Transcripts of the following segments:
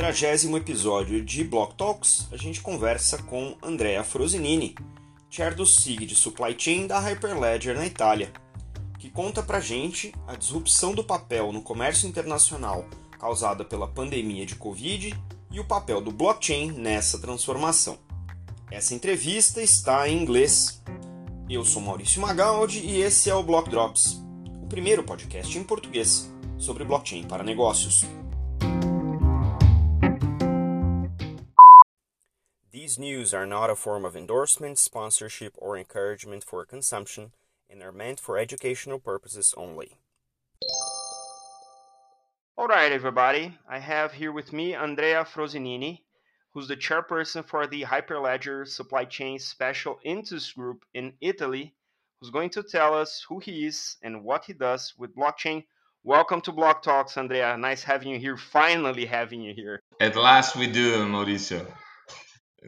quadragésimo episódio de Block Talks, a gente conversa com Andrea Frosinini, chair do SIG de Supply Chain da Hyperledger na Itália, que conta pra gente a disrupção do papel no comércio internacional causada pela pandemia de Covid e o papel do blockchain nessa transformação. Essa entrevista está em inglês. Eu sou Maurício Magaldi e esse é o Block Drops, o primeiro podcast em português sobre blockchain para negócios. These news are not a form of endorsement, sponsorship, or encouragement for consumption and are meant for educational purposes only. All right, everybody. I have here with me Andrea Frosinini, who's the chairperson for the Hyperledger Supply Chain Special Interest Group in Italy, who's going to tell us who he is and what he does with blockchain. Welcome to Block Talks, Andrea. Nice having you here. Finally having you here. At last we do, Mauricio.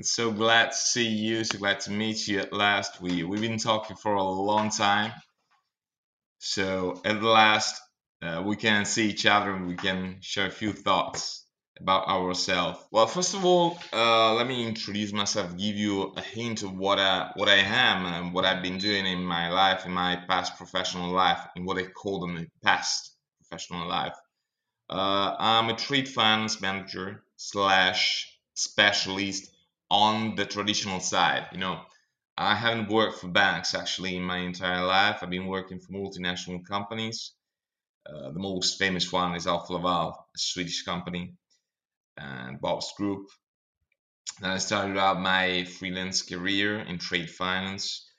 So glad to see you. So glad to meet you at last. We we've been talking for a long time. So at last uh, we can see each other and we can share a few thoughts about ourselves. Well, first of all, uh, let me introduce myself, give you a hint of what I what I am and what I've been doing in my life, in my past professional life, in what I call them the past professional life. Uh, I'm a trade finance manager slash specialist on the traditional side. You know, I haven't worked for banks actually in my entire life. I've been working for multinational companies. Uh, the most famous one is Alfa Laval, a Swedish company, and Bobst Group. Then I started out my freelance career in trade finance,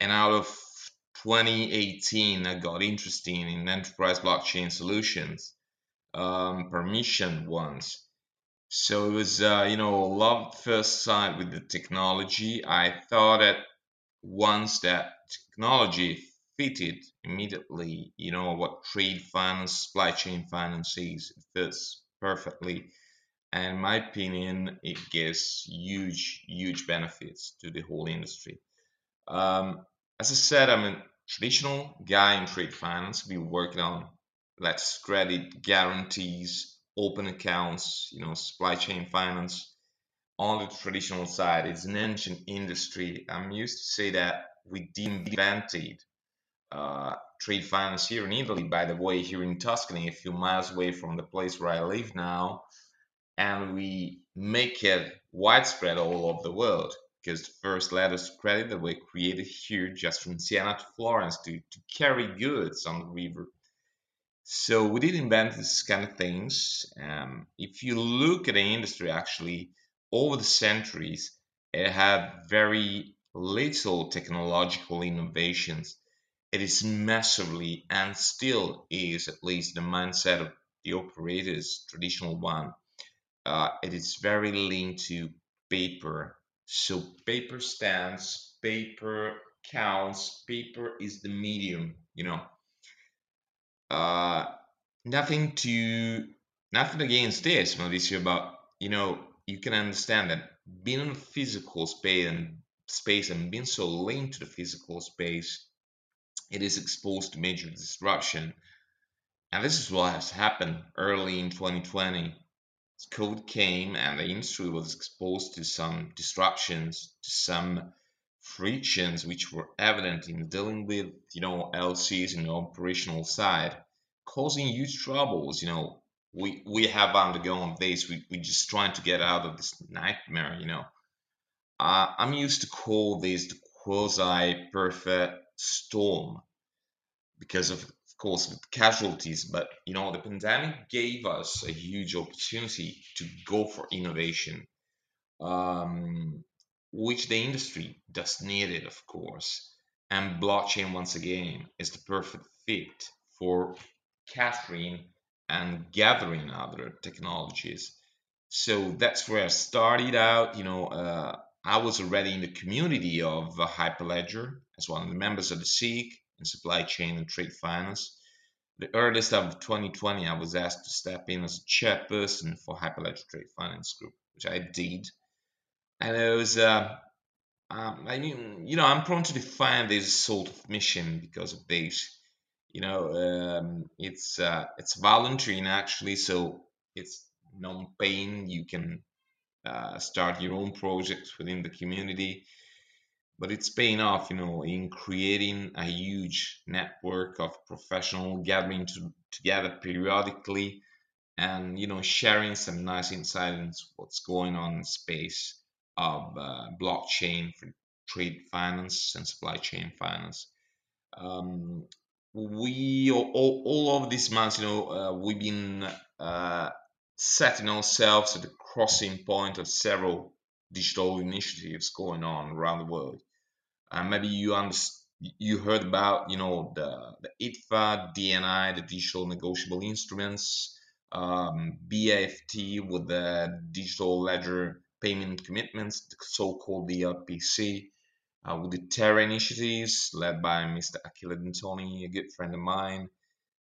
and out of 2018, I got interested in enterprise blockchain solutions, um, permission ones. So it was, uh, you know, love first sight with the technology. I thought at once that technology fitted immediately, you know, what trade finance, supply chain finance is. It fits perfectly. And my opinion, it gives huge, huge benefits to the whole industry. Um, as I said, I'm a traditional guy in trade finance. We're working on let's credit guarantees, open accounts, you know, supply chain finance on the traditional side. It's an ancient industry. I'm used to say that we invented uh, trade finance here in Italy, by the way, here in Tuscany, a few miles away from the place where I live now, and we make it widespread all over the world because the first letters of credit that were created here just from Siena to Florence to, to carry goods on the river so we did invent this kind of things. Um, if you look at the industry, actually, over the centuries, it had very little technological innovations. It is massively and still is, at least the mindset of the operators, traditional one. Uh, it is very linked to paper. So paper stands, paper counts, paper is the medium, you know uh, nothing to nothing against this, Mauricio, but you know you can understand that being in physical space and space and being so linked to the physical space, it is exposed to major disruption. And this is what has happened early in 2020. COVID came and the industry was exposed to some disruptions, to some frictions which were evident in dealing with, you know, LCs in the operational side, causing huge troubles. You know, we we have undergone this. We we just trying to get out of this nightmare. You know, uh, I'm used to call this the quasi perfect storm because of of course with casualties. But you know, the pandemic gave us a huge opportunity to go for innovation. Um, which the industry does need it, of course. And blockchain, once again, is the perfect fit for capturing and gathering other technologies. So that's where I started out. You know, uh, I was already in the community of uh, Hyperledger as one of the members of the SIG in supply chain and trade finance. The earliest of 2020, I was asked to step in as chairperson for Hyperledger Trade Finance Group, which I did and it was uh, um, I mean, you know, I'm prone to define this sort of mission because of this. You know, um, it's uh, it's voluntary actually, so it's non-paying. You can uh, start your own projects within the community. But it's paying off, you know, in creating a huge network of professional gathering to, together periodically and, you know, sharing some nice insights what's going on in space of uh, blockchain for trade finance and supply chain finance. Um, we all, all of these months, you know, uh, we've been uh, setting ourselves at the crossing point of several digital initiatives going on around the world. And maybe you understand you heard about you know the the ITFA, DNI, the digital negotiable instruments, um, BAFT with the digital ledger payment commitments, the so-called DLPC, uh, with the Terra initiatives led by Mr. Achille D'Antoni, a good friend of mine.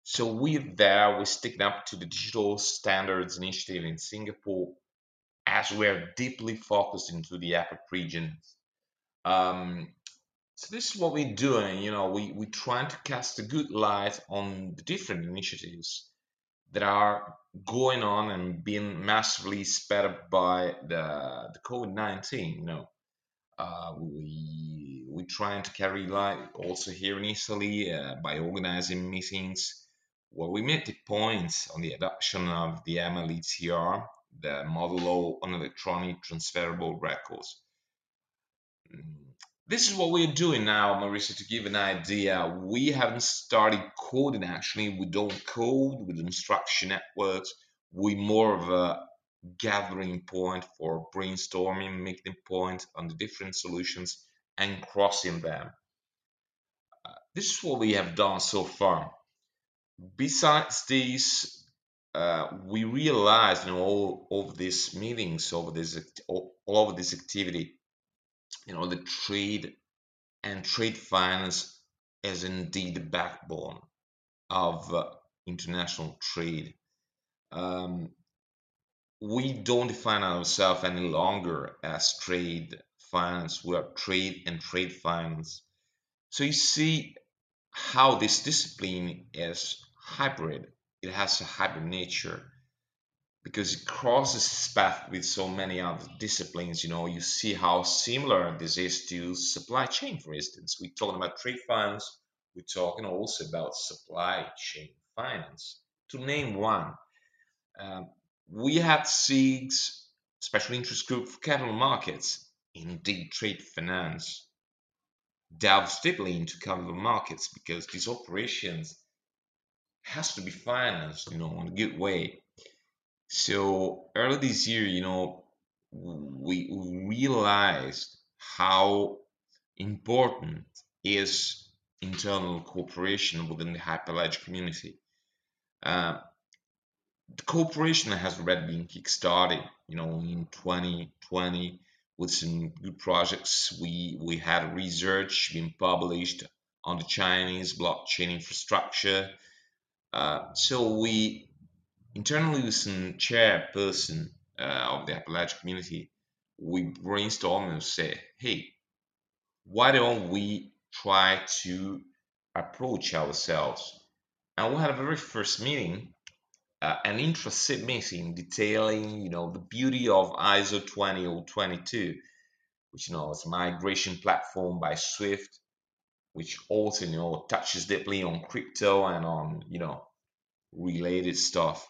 So we're there, we're sticking up to the Digital Standards Initiative in Singapore as we're deeply focused into the APAC region. Um, so this is what we're doing, you know, we, we're trying to cast a good light on the different initiatives that are going on and being massively sped up by the, the COVID-19, you know. Uh, we we trying to carry light also here in Italy uh, by organizing meetings where we make the points on the adoption of the MLETR, the Model Law on Electronic Transferable Records. Mm, this is what we're doing now, Marisa, to give an idea. We haven't started coding actually. We don't code with instruction networks. We more of a gathering point for brainstorming, making point on the different solutions and crossing them. Uh, this is what we have done so far. Besides this, uh, we realized you know all of these meetings, over this all of this activity, you know the trade and trade finance is indeed the backbone of uh, international trade. Um, we don't define ourselves any longer as trade finance. We are trade and trade finance. So you see how this discipline is hybrid. It has a hybrid nature because it crosses its path with so many other disciplines. You know, you see how similar this is to supply chain, for instance. We're talking about trade finance. We're talking also about supply chain finance, to name one. Um, we had SIGs, special interest group for capital markets, indeed trade finance, delves deeply into capital markets because these operations has to be financed, you know, in a good way. So early this year, you know, we realized how important is internal cooperation within the Hyperledger community. Uh, the cooperation has already been kickstarted, you know, in 2020 with some good projects. We we had research being published on the Chinese blockchain infrastructure. Uh, so we internally with some chairperson uh, of the Hyperledger community, we brainstormed and say, hey, why don't we try to approach ourselves? And we had a very first meeting uh, an intra-SIG meeting detailing, you know, the beauty of ISO 20022, which you know is a migration platform by Swift, which also you know touches deeply on crypto and on you know related stuff.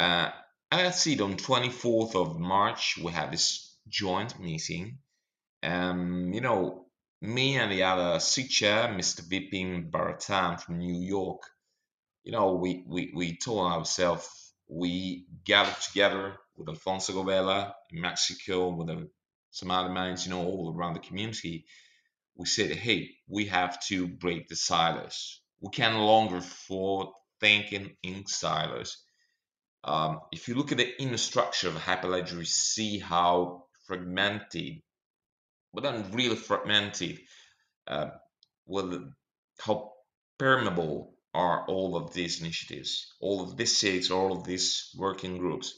Uh, and see, on 24th of March we have this joint meeting. Um, you know, me and the other SIG chair, Mr. Vipin Bharathan from New York, you know, we, we, we told ourselves we gathered together with Alfonso Govela in Mexico, with some other minds, you know, all around the community. We said, hey, we have to break the silos. We can no longer afford thinking in silos. Um, if you look at the inner structure of Hyperledger, you see how fragmented, but then really fragmented, uh, well, how permeable are all of these initiatives, all of these SIGs, all of these working groups.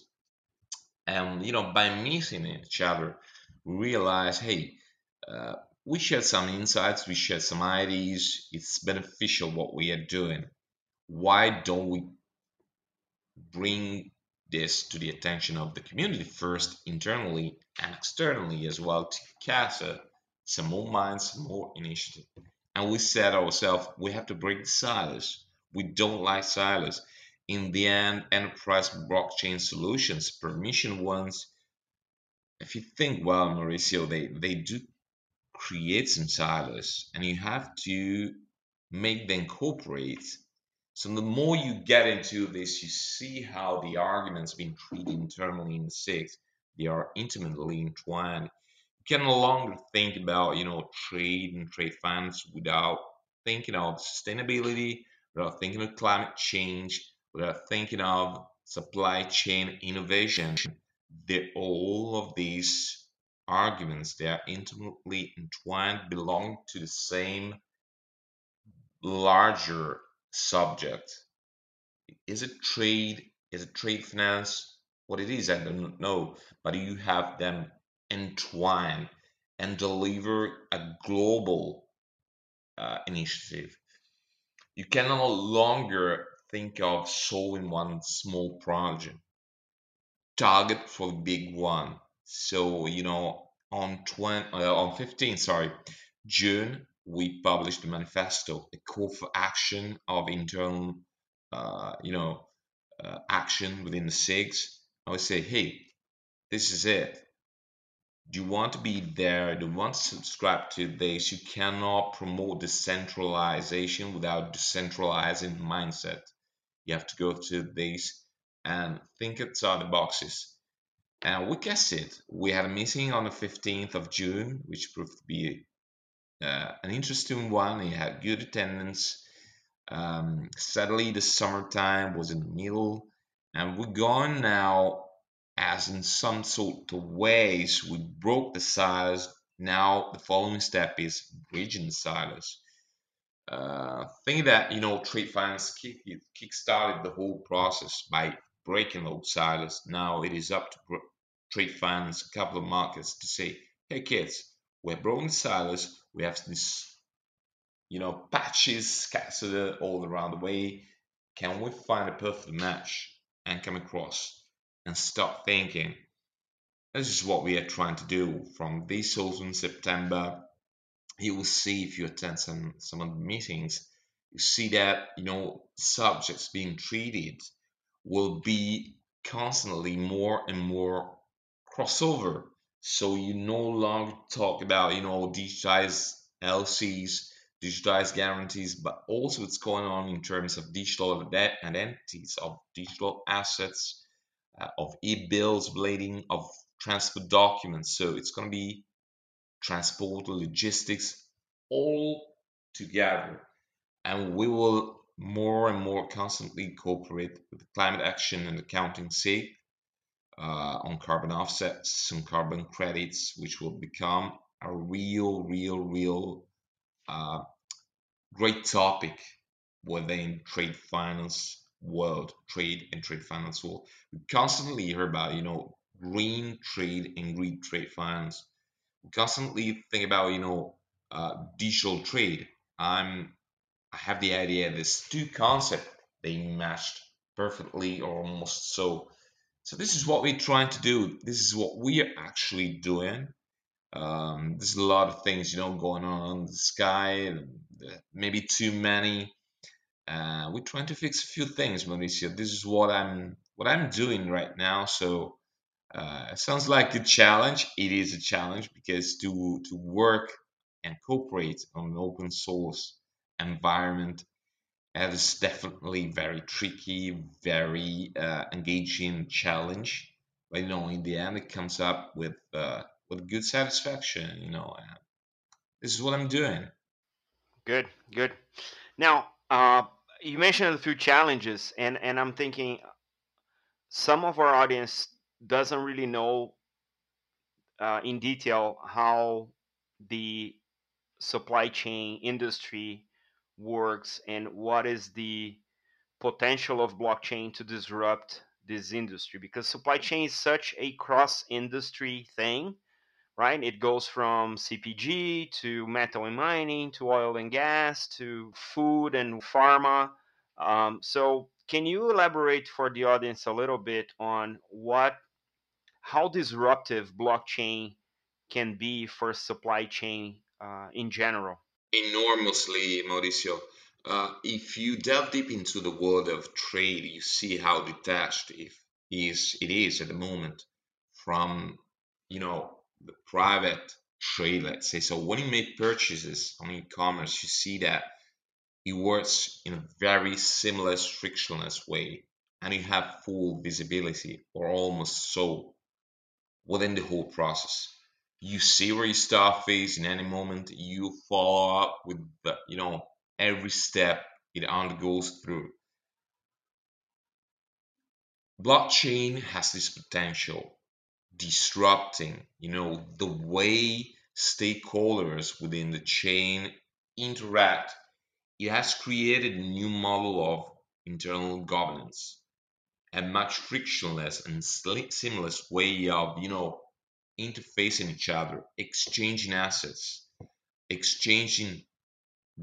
And you know, by meeting each other, realize, hey, uh, we share some insights, we share some ideas. It's beneficial what we are doing. Why don't we bring this to the attention of the community first, internally and externally as well, to CASA some more minds, some more initiative. And we said ourselves, we have to break silos. We don't like silos. In the end, enterprise blockchain solutions, permission ones, if you think well, Mauricio, they, they do create some silos and you have to make them cooperate. So the more you get into this, you see how the arguments being treated internally in SIGs, they are intimately entwined. You can no longer think about, you know, trade and trade finance without thinking of sustainability, without thinking of climate change, without thinking of supply chain innovation. The, all of these arguments, they are intimately entwined, belong to the same larger subject. Is it trade? Is it trade finance? What it is, I don't know. But you have them entwined and deliver a global uh, initiative. You can no longer think of solving one small project. Target for the big one. So you know, on 20, uh, on 15, sorry, June, we published a manifesto, a call for action of internal, uh, you know, uh, action within the SIGs. I would say, hey, this is it. Do you want to be there? Do you want to subscribe to this? You cannot promote decentralization without decentralizing mindset. You have to go to this and think outside the boxes. And we guessed it. We had a meeting on the 15th of June, which proved to be uh, an interesting one. It had good attendance. Um, sadly, the summertime was in the middle, and we're gone now as in some sort of ways we broke the silos. Now the following step is bridging silos. Uh, think that you know trade finance kick kick started the whole process by breaking those silos. Now it is up to trade finance, capital markets to say, hey kids, we're broken silos we have this you know patches scattered all around the way. Can we find a perfect match and come across and start thinking this is what we are trying to do from this in september. You will see if you attend some some of the meetings you see that you know subjects being treated will be constantly more and more crossover so you no longer talk about, you know, digitized LCs, digitized guarantees, but also what's going on in terms of digital identities, of digital assets, uh, of e-bills, blading, of transport documents. So it's going to be transport, logistics, all together. And we will more and more constantly cooperate with climate action and accounting SIG uh, on carbon offsets, some carbon credits, which will become a real, real, real uh, great topic within trade finance world, trade and trade finance world. We constantly hear about, you know, green trade and green trade finance. We constantly think about, you know, uh, digital trade. I'm, I have the idea this two concepts they matched perfectly or almost so so this is what we're trying to do. This is what we are actually doing. Um, there's a lot of things, you know, going on in the sky, maybe too many. Uh, we're trying to fix a few things, Mauricio. This is what I'm what I'm doing right now. So uh, it sounds like a challenge. It is a challenge because to to work and cooperate on an open source environment that is definitely very tricky, very uh, engaging challenge. But you know, in the end, it comes up with uh, with good satisfaction. You know, this is what I'm doing. Good, good. Now, uh, you mentioned a few challenges, and and I'm thinking some of our audience doesn't really know uh, in detail how the supply chain industry works and what is the potential of blockchain to disrupt this industry because supply chain is such a cross industry thing right it goes from cpg to metal and mining to oil and gas to food and pharma um, so can you elaborate for the audience a little bit on what how disruptive blockchain can be for supply chain uh, in general? Enormously, Mauricio. Uh, if you delve deep into the world of trade, you see how detached it is, it is at the moment from, you know, the private trade, let's say. So when you make purchases on e-commerce, you see that it works in a very seamless, frictionless way, and you have full visibility, or almost so, within the whole process. You see where your stuff is in any moment. You follow up with the, you know, every step it undergoes through. Blockchain has this potential disrupting, you know, the way stakeholders within the chain interact. It has created a new model of internal governance, a much frictionless and seamless way of, you know, interfacing each other, exchanging assets, exchanging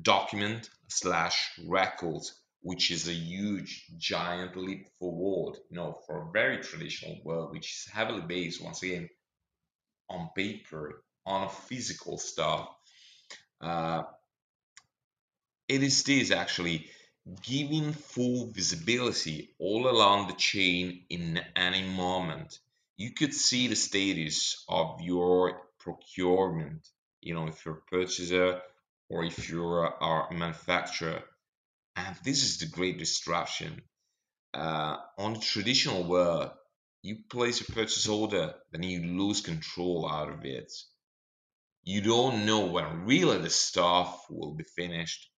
document slash records, which is a huge giant leap forward, you know, for a very traditional world, which is heavily based once again on paper, on a physical stuff. Uh, it is this actually giving full visibility all along the chain in any moment. You could see the status of your procurement, you know, if you're a purchaser or if you're a, manufacturer. And this is the great disruption. Uh, on the traditional world, you place a purchase order, then you lose control out of it. You don't know when really the stuff will be finished.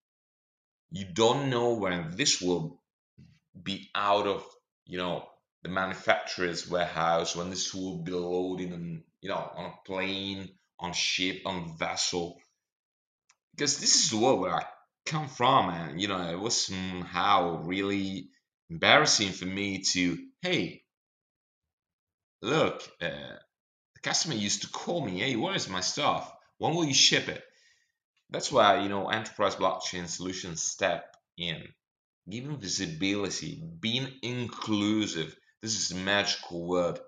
You don't know when this will be out of, you know, the manufacturer's warehouse, when this will be loaded on, you know, on a plane, on ship, on vessel because this is the world where I come from, and you know, it was somehow really embarrassing for me to, hey, look, uh, the customer used to call me, hey, where is my stuff? When will you ship it? That's why you know enterprise blockchain solutions step in, giving visibility, being inclusive. This is a magical word,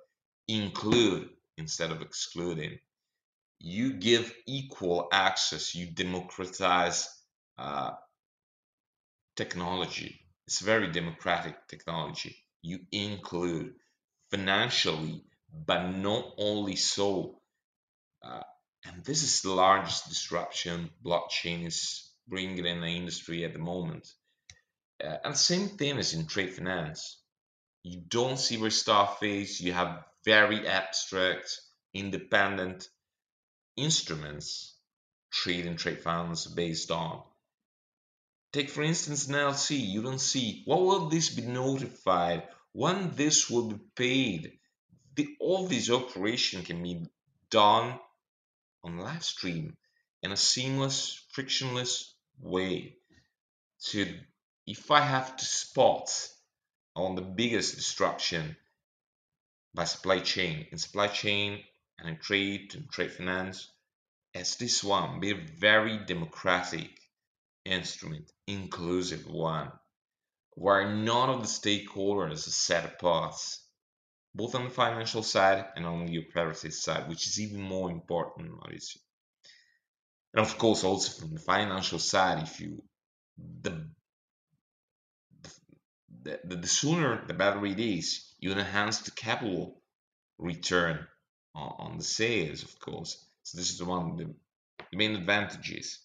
include instead of excluding you give equal access, you democratize uh, technology. It's very democratic technology. You include financially, but not only so. Uh, and this is the largest disruption blockchain is bringing in the industry at the moment. Uh, and the same thing as in trade finance. You don't see where is. You have very abstract, independent instruments trade and trade funds based on. Take for instance an LC, you don't see what will this be notified, when this will be paid. The, all these operation can be done on live stream in a seamless, frictionless way. So if I have to spot on the biggest disruption by supply chain, in supply chain and in trade and trade finance as this one be a very democratic instrument, inclusive one, where none of the stakeholders are set apart, both on the financial side and on the operative side, which is even more important, Mauricio. And of course, also from the financial side, if you the the, the, the sooner the better it is, you enhance the capital return on the sales, of course. So this is one of the main advantages.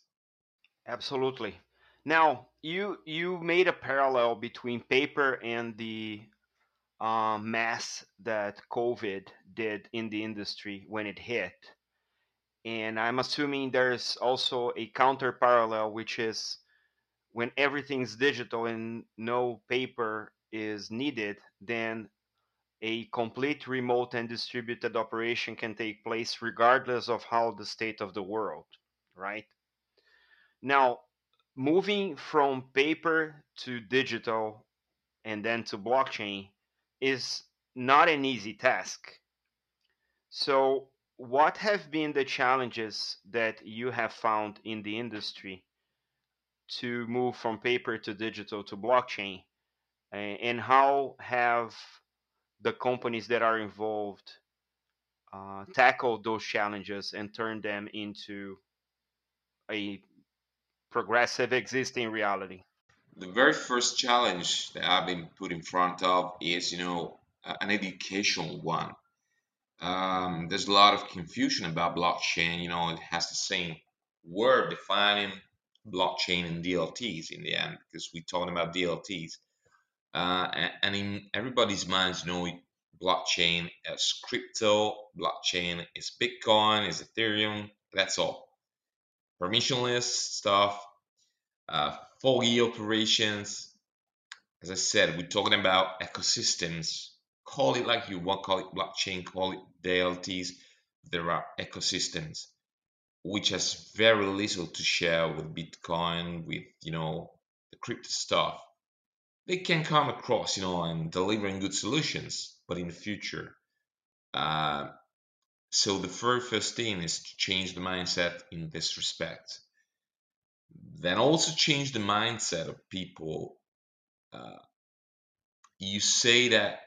Absolutely. Now you you made a parallel between paper and the uh, mass that COVID did in the industry when it hit, and I'm assuming there's also a counter parallel, which is when everything's digital and no paper is needed, then a complete remote and distributed operation can take place regardless of how the state of the world, right? Now, moving from paper to digital and then to blockchain is not an easy task. So, what have been the challenges that you have found in the industry to move from paper to digital to blockchain? and how have the companies that are involved uh, tackle those challenges and turn them into a progressive existing reality? The very first challenge that I've been put in front of is, you know, an educational one. Um, there's a lot of confusion about blockchain. You know, it has the same word defining blockchain and DLTs in the end because we're talking about DLTs. Uh, and, in everybody's minds, know, blockchain as crypto, blockchain is Bitcoin, is Ethereum, that's all. Permissionless stuff, uh, foggy operations. As I said, we're talking about ecosystems. Call it like you want, call it blockchain, call it DLTs. There are ecosystems which has very little to share with Bitcoin, with you know the crypto stuff. They can come across, you know, and delivering good solutions, but in the future. Uh, so the very first thing is to change the mindset in this respect. Then also change the mindset of people. Uh, you say that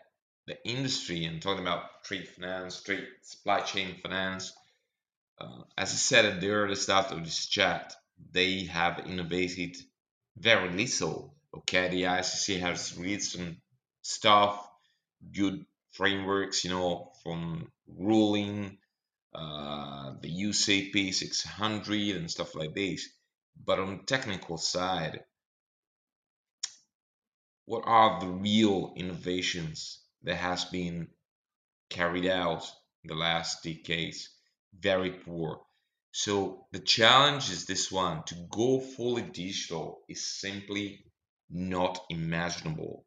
the industry, and talking about trade finance, trade supply chain finance, uh, as I said at the early start of this chat, they have innovated very little. Okay, the ICC has released some stuff, good frameworks, you know, from ruling, uh, the UCP 600 and stuff like this. But on the technical side, what are the real innovations that has been carried out in the last decades? Very poor. So the challenge is this one to go fully digital is simply not imaginable,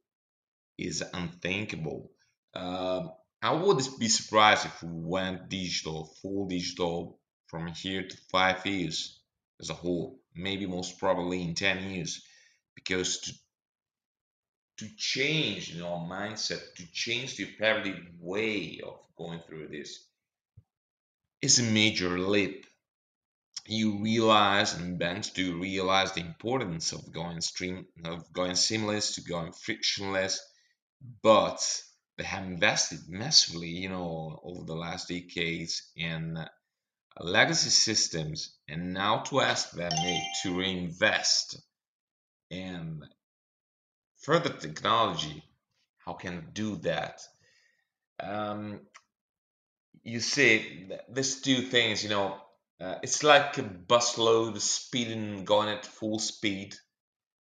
is unthinkable. Um, I would be surprised if we went digital, full digital from here to five years as a whole, maybe most probably in 10 years, because to, to change you know mindset, to change the operative way of going through this, is a major leap. You realize, and banks do realize the importance of going stream, of going seamless to going frictionless, but they have invested massively, you know, over the last decades in legacy systems, and now to ask them to reinvest in further technology, how can do that? Um, you see these two things you know uh, it's like a busload speeding going at full speed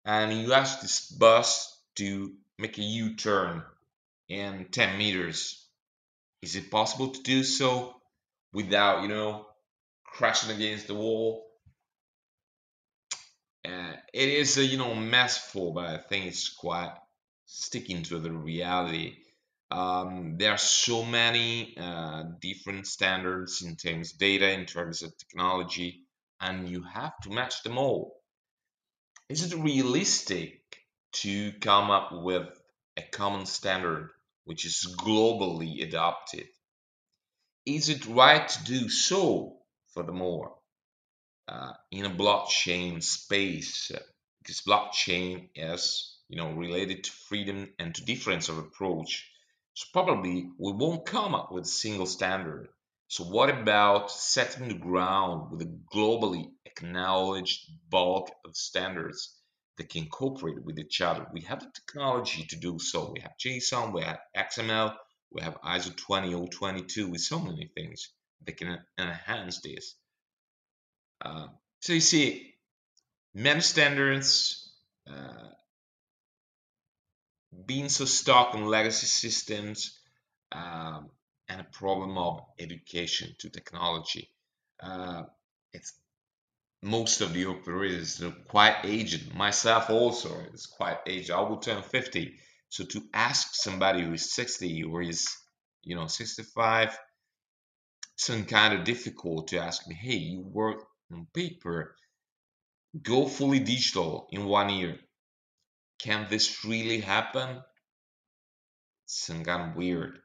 and you ask this bus to make a u-turn in 10 meters. Is it possible to do so without you know crashing against the wall? Uh, it is a you know masterful but i think it's quite sticking to the reality um, there are so many uh, different standards in terms of data, in terms of technology, and you have to match them all. Is it realistic to come up with a common standard which is globally adopted? Is it right to do so, furthermore, uh, in a blockchain space? Because blockchain is, you know, related to freedom and to difference of approach so probably we won't come up with a single standard. So what about setting the ground with a globally acknowledged bulk of standards that can cooperate with each other? We have the technology to do so. We have JSON, we have XML, we have ISO 20022 with so many things that can enhance this. Uh, so you see, many standards, uh, being so stuck on legacy systems um, and a problem of education to technology. Uh, it's most of the operators are quite aged. Myself also is quite aged. I will turn 50. So to ask somebody who is 60 or is, you know, 65, some kind of difficult to ask me, hey, you work on paper, go fully digital in one year can this really happen? Some kind of weird.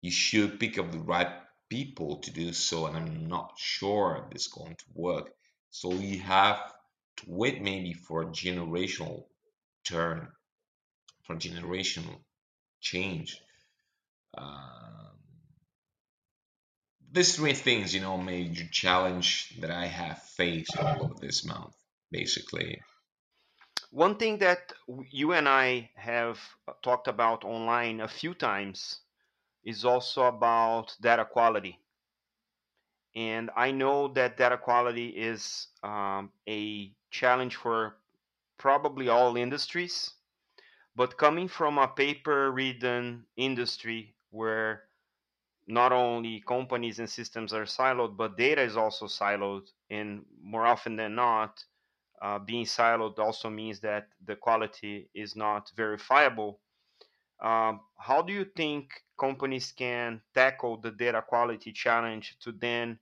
You should pick up the right people to do so, and I'm not sure this is going to work. So you have to wait maybe for a generational turn. for generational change. Um, these three things, you know, major challenge that I have faced all of this month, basically. One thing that you and I have uh, talked about online a few times is also about data quality. And I know that data quality is um, a challenge for probably all industries. But coming from a paper ridden industry where not only companies and systems are siloed, but data is also siloed, and more often than not, uh, being siloed also means that the quality is not verifiable. Um, how do you think companies can tackle the data quality challenge to then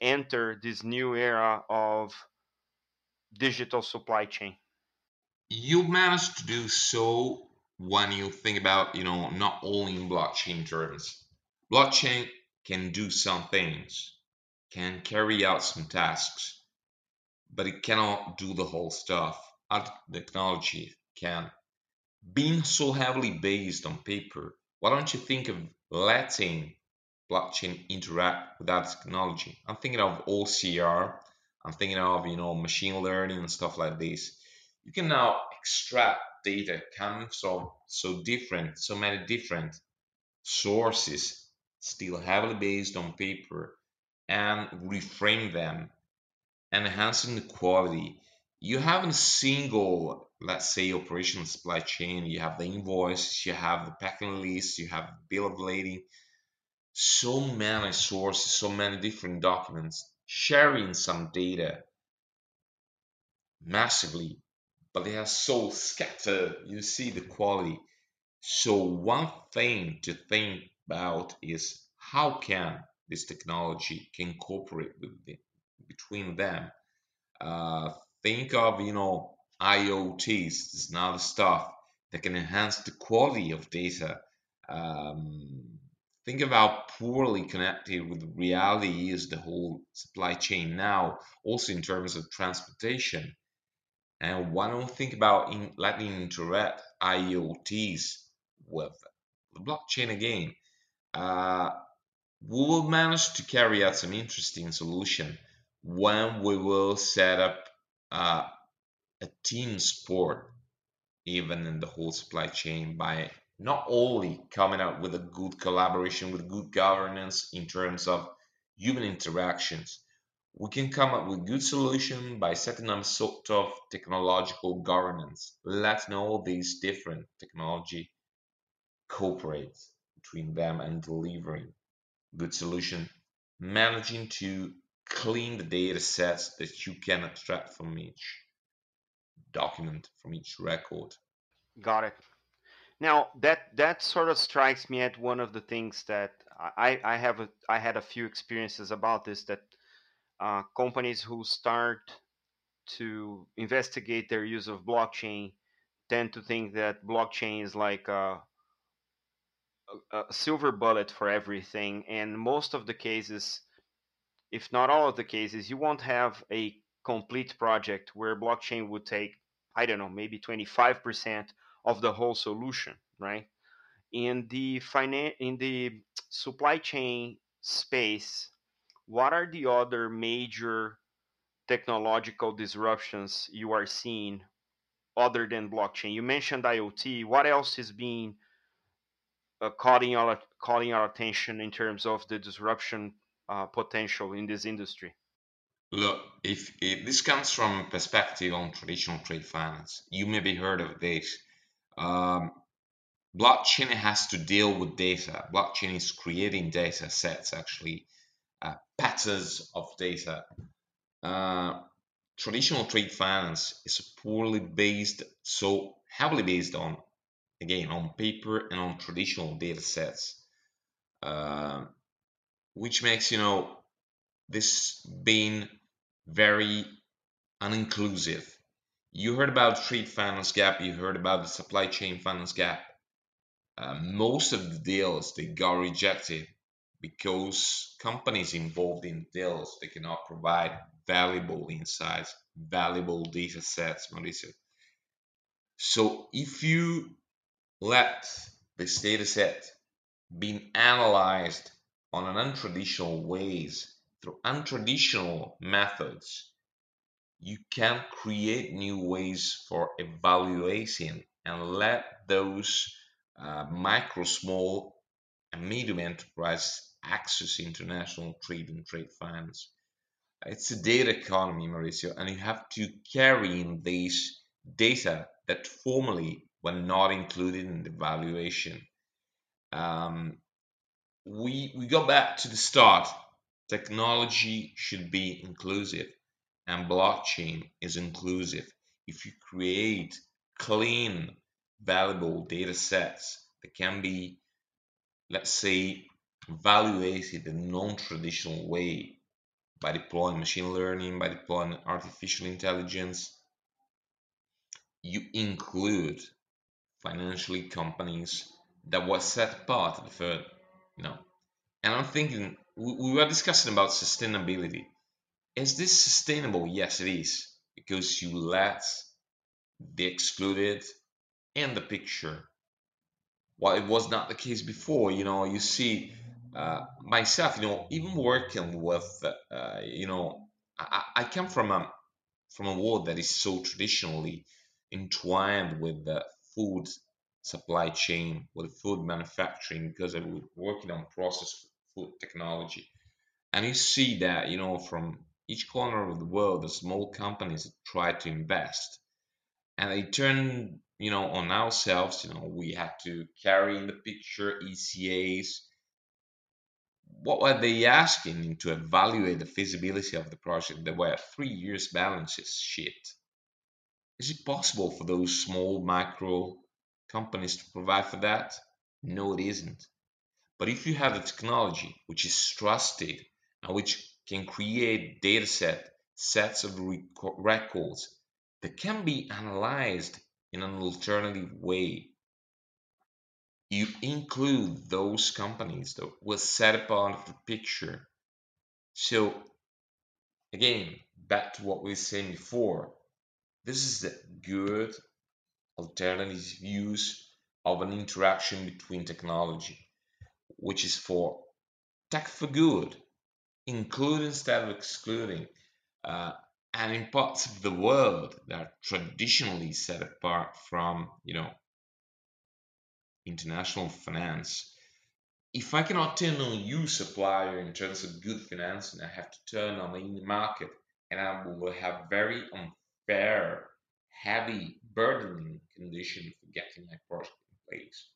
enter this new era of digital supply chain? You managed to do so when you think about, you know, not only in blockchain terms. Blockchain can do some things, can carry out some tasks, but it cannot do the whole stuff. Other technology can. Being so heavily based on paper, why don't you think of letting blockchain interact with that technology? I'm thinking of OCR, I'm thinking of you know machine learning and stuff like this. You can now extract data coming from so different, so many different sources, still heavily based on paper, and reframe them enhancing the quality. You have a single, let's say, operational supply chain. You have the invoice, you have the packing list, you have bill of lading. So many sources, so many different documents sharing some data massively, but they are so scattered. You see the quality. So one thing to think about is how can this technology can cooperate with the, between them. Uh, think of you know IoTs, this is another stuff that can enhance the quality of data. Um, think of how poorly connected with reality is the whole supply chain now, also in terms of transportation. And why don't think about in letting interact IoTs with the blockchain again? Uh, we will manage to carry out some interesting solution when we will set up uh, a team sport even in the whole supply chain by not only coming up with a good collaboration with good governance in terms of human interactions we can come up with good solution by setting up sort of technological governance. Letting all these different technology cooperate between them and delivering good solution. Managing to clean the data sets that you can extract from each document, from each record. Got it. Now that that sort of strikes me at one of the things that I, I have a, I had a few experiences about this that uh, companies who start to investigate their use of blockchain tend to think that blockchain is like a, a, a silver bullet for everything, and most of the cases if not all of the cases, you won't have a complete project where blockchain would take, I don't know, maybe 25% of the whole solution, right? In the finan- in the supply chain space, what are the other major technological disruptions you are seeing other than blockchain? You mentioned IoT. What else is being uh, calling our calling our attention in terms of the disruption uh, potential in this industry? Look, if, if this comes from a perspective on traditional trade finance, you may maybe heard of this. Um, blockchain has to deal with data. Blockchain is creating data sets, actually, uh, patterns of data. Uh, traditional trade finance is poorly based, so heavily based on, again, on paper and on traditional data sets. Uh, which makes you know this being very uninclusive. You heard about trade finance gap. You heard about the supply chain finance gap. Uh, most of the deals they got rejected because companies involved in deals they cannot provide valuable insights, valuable data sets, Mauricio. So if you let this data set be analyzed on an untraditional ways through untraditional methods you can create new ways for evaluation and let those uh, micro small and medium enterprise access international trade and trade finance. It's a data economy mauricio and you have to carry in these data that formerly were not included in the valuation. Um, we we go back to the start. Technology should be inclusive, and blockchain is inclusive. If you create clean, valuable data sets that can be, let's say, evaluated in a non-traditional way by deploying machine learning, by deploying artificial intelligence, you include financially companies that were set apart at the know. And I'm thinking, we were discussing about sustainability. Is this sustainable? Yes, it is, because you let the excluded in the picture. Well, it was not the case before. You know, you see uh, myself. You know, even working with, uh, you know, I, I come from a from a world that is so traditionally entwined with the food supply chain with food manufacturing because I was working on process food technology. And you see that, you know, from each corner of the world, the small companies try to invest and they turn, you know, on ourselves, you know, we had to carry in the picture ECAs. What were they asking to evaluate the feasibility of the project? There were three years balances sheet. Is it possible for those small micro companies to provide for that? No, it isn't. But if you have the technology which is trusted and which can create data set sets of records that can be analyzed in an alternative way, you include those companies that were set of the picture. So again, back to what we were saying before, this is the good alternative use of an interaction between technology, which is for tech for good, include instead of excluding, uh, and in parts of the world that are traditionally set apart from, you know, international finance. If I cannot turn on you, supplier, in terms of good financing, I have to turn on the market, and I will have very unfair heavy, burdening condition for getting my project in place.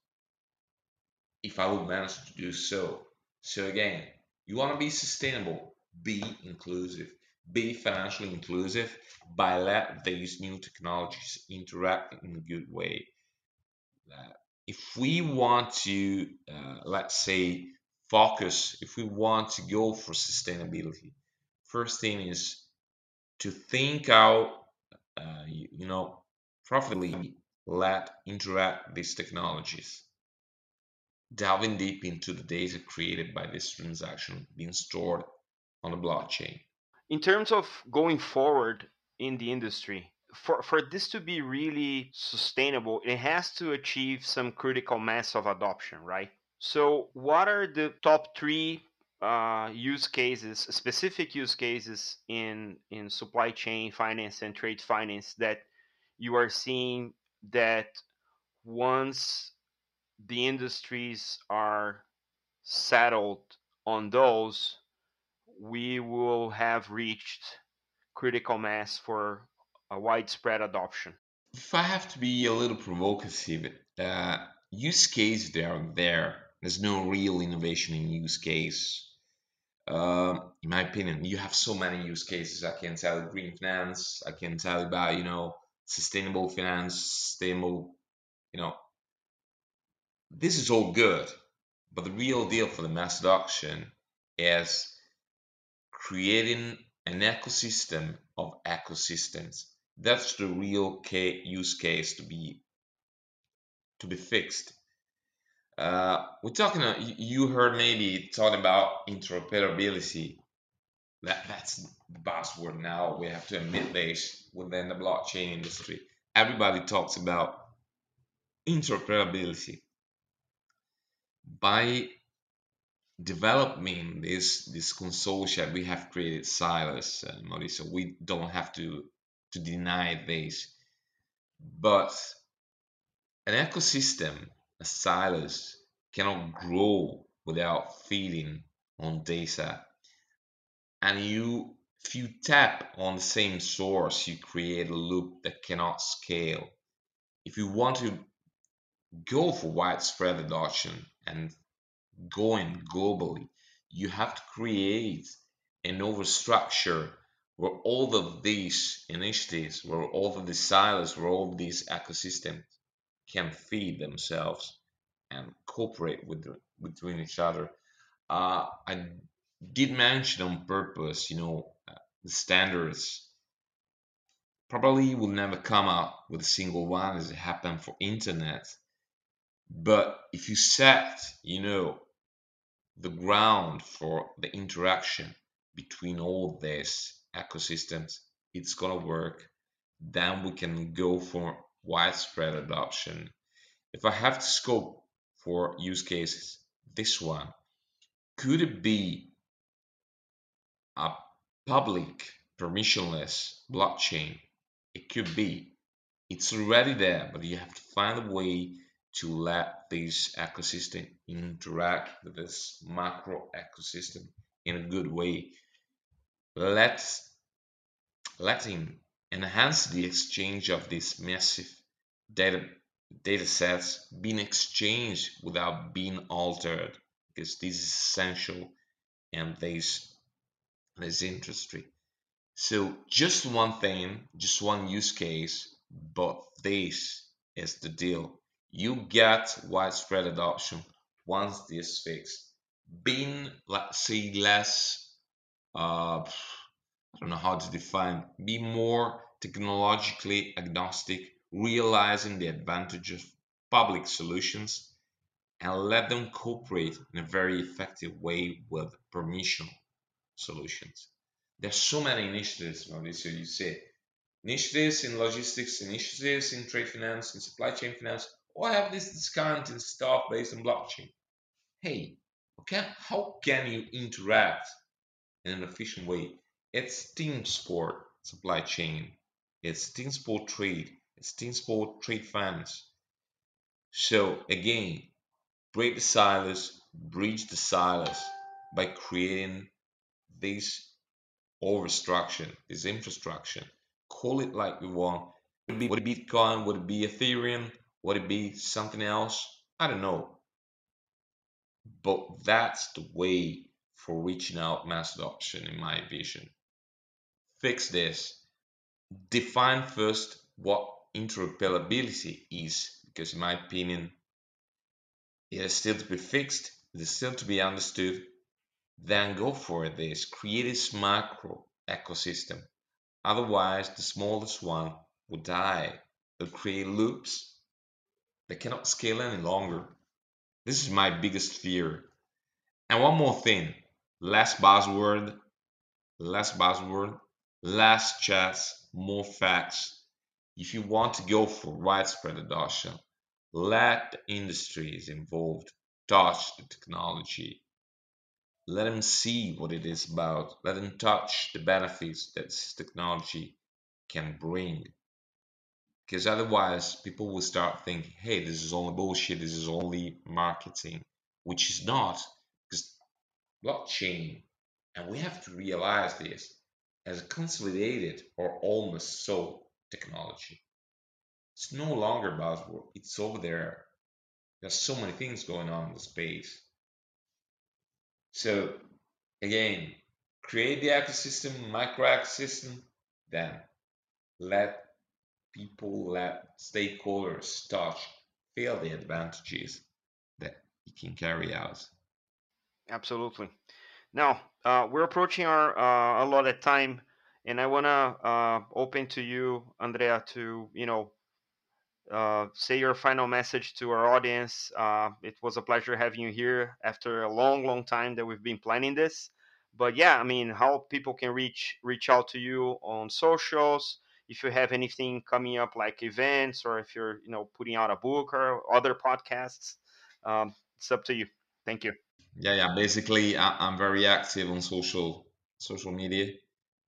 If I would manage to do so. So again, you want to be sustainable, be inclusive, be financially inclusive by let these new technologies interact in a good way. Uh, if we want to, uh, let's say, focus, if we want to go for sustainability, first thing is to think out uh, you, you know, profitably let interact these technologies. Delving deep into the data created by this transaction being stored on the blockchain. In terms of going forward in the industry, for, for this to be really sustainable, it has to achieve some critical mass of adoption, right? So, what are the top three uh, use cases, specific use cases in in supply chain finance and trade finance that you are seeing that once the industries are settled on those, we will have reached critical mass for a widespread adoption. If I have to be a little provocative, uh, use cases they are there. There's no real innovation in use case. Uh, in my opinion, you have so many use cases. I can tell green finance. I can tell about you know sustainable finance, sustainable, you know. This is all good, but the real deal for the mass adoption is creating an ecosystem of ecosystems. That's the real use case to be to be fixed. Uh, we're talking. Uh, you heard maybe talking about interoperability. That that's the buzzword now. We have to admit this within the blockchain industry. Everybody talks about interoperability. By developing this this consortia we have created silos, uh, Mauricio. We don't have to to deny this, but an ecosystem, a silos, cannot grow without feeding on data. And you, if you tap on the same source, you create a loop that cannot scale. If you want to go for widespread adoption and going globally, you have to create an overstructure where all of these initiatives, where all of these silos, where all of these ecosystems can feed themselves and cooperate with between each other. Uh, I did mention on purpose, you know, uh, the standards probably will never come out with a single one as it happened for internet. But if you set, you know, the ground for the interaction between all these ecosystems, it's gonna work. Then we can go for widespread adoption. If I have to scope for use cases, this one, could it be a public permissionless blockchain? It could be. It's already there, but you have to find a way to let this ecosystem interact with this macro ecosystem in a good way. Let's let enhance the exchange of these massive data data sets being exchanged without being altered because this is essential in this this industry. So just one thing, just one use case, but this is the deal you get widespread adoption once this fixed. Being, let's say, less, uh, I don't know how to define, be more technologically agnostic, realizing the advantage of public solutions, and let them cooperate in a very effective way with permission solutions. There's so many initiatives, Mauricio, you say, initiatives in logistics, initiatives in trade finance, in supply chain finance, or have this discounted stuff based on blockchain. Hey, okay, how can you interact in an efficient way? It's team sport supply chain. It's team sport trade. It's team sport trade finance. So again, break the silos, bridge the silos by creating this overstructure, this infrastructure. Call it like you want. Would it be Bitcoin? Would it be Ethereum? Would it be something else? I don't know. But that's the way for reaching out mass adoption in my vision. Fix this. Define first what interoperability is, because in my opinion, it is still to be fixed, it is still to be understood. Then go for this. Create this macro ecosystem. Otherwise, the smallest one will die. They'll create loops they cannot scale any longer. This is my biggest fear. And one more thing less buzzword, less buzzword, less chats, more facts. If you want to go for widespread adoption, let the industries involved touch the technology. Let them see what it is about. Let them touch the benefits that this technology can bring because otherwise people will start thinking hey this is only bullshit this is only marketing which is not because blockchain and we have to realize this as a consolidated or almost so technology it's no longer buzzword it's over there there's so many things going on in the space so again create the ecosystem micro ecosystem then let people let stakeholders touch feel the advantages that it can carry out. Absolutely. Now uh, we're approaching our uh, allotted time, and I want to uh, open to you, Andrea, to you know uh, say your final message to our audience. Uh, it was a pleasure having you here after a long, long time that we've been planning this. But yeah, I mean, how people can reach reach out to you on socials if you have anything coming up like events or if you're you know putting out a book or other podcasts um, it's up to you thank you yeah yeah basically I, am very active on social social media.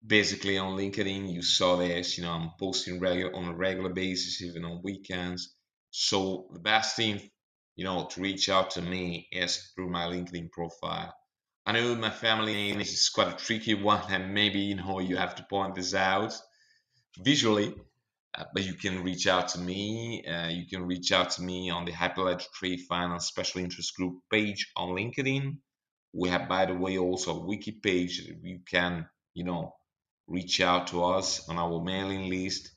Basically on linkedin you saw this you know i'm posting regular on a regular basis even on weekends. So the best thing you know to reach out to me is through my linkedin profile. I know my family name is quite a tricky one, and maybe you know you have to point this out. Visually. Uh, but you can reach out to me. Uh, you can reach out to me on the Hyperledger Trade Finance Special Interest Group page on LinkedIn. We have, by the way, also a wiki page. You can, you know, reach out to us on our mailing list.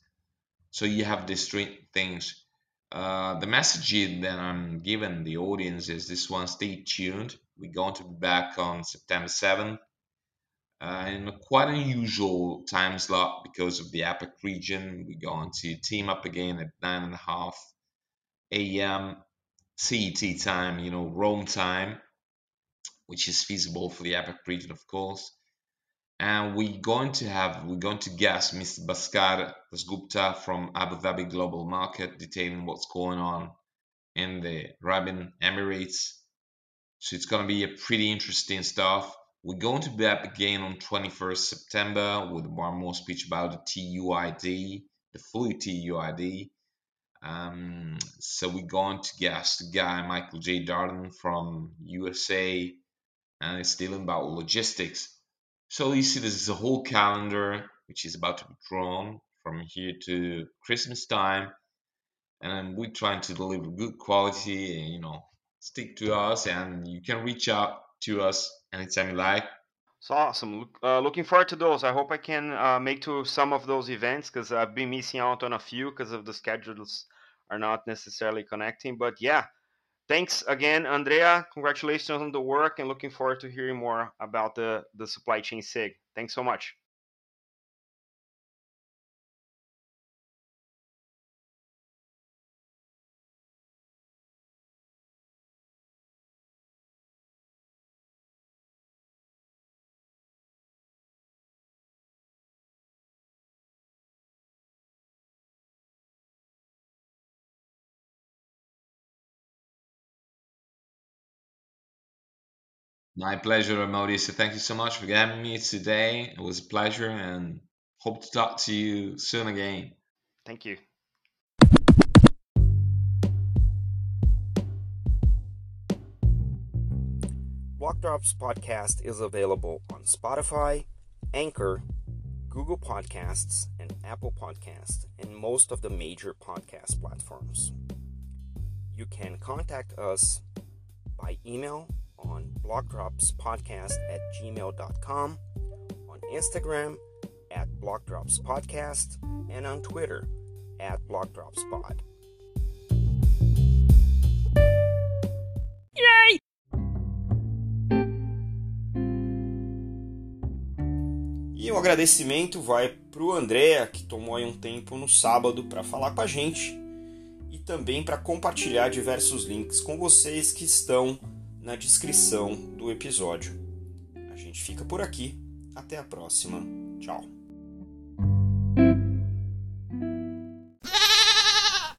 So you have these three things. Uh, the message that I'm giving the audience is this one: stay tuned we're going to be back on September 7th uh, in a quite unusual time slot because of the APAC region. We're going to team up again at 9.5 a.m. CET time, you know, Rome time, which is feasible for the APAC region, of course. And we're going to have, we're going to guest Mr. Bhaskar Dasgupta from Abu Dhabi Global Market, detailing what's going on in the Arabian Emirates so it's going to be a pretty interesting stuff. We're going to be up again on 21st September with one more speech about the TUID, the fully TUID. Um, so we're going to guest the guy Michael J. Darden from USA, and it's dealing about logistics. So you see, this is a whole calendar which is about to be drawn from here to Christmas time, and we're trying to deliver good quality, you know, stick to us and you can reach out to us anytime you like. It's awesome. Uh, looking forward to those. I hope I can uh, make to some of those events because I've been missing out on a few because of the schedules are not necessarily connecting. But yeah, thanks again, Andrea. Congratulations on the work and looking forward to hearing more about the, the supply chain SIG. Thanks so much. My pleasure, Mauricio. Thank you so much for having me today. It was a pleasure and hope to talk to you soon again. Thank you. Block Drops podcast is available on Spotify, Anchor, Google Podcasts, and Apple Podcasts, and most of the major podcast platforms. You can contact us by email on blockdropspodcast at gmail.com, on Instagram at blockdropspodcast, and on Twitter at blockdropspod. Yay! E um agradecimento vai para o André, que tomou aí um tempo no sábado para falar com a gente e também para compartilhar diversos links com vocês que estão na descrição do episódio. A gente fica por aqui. Até a próxima. Tchau.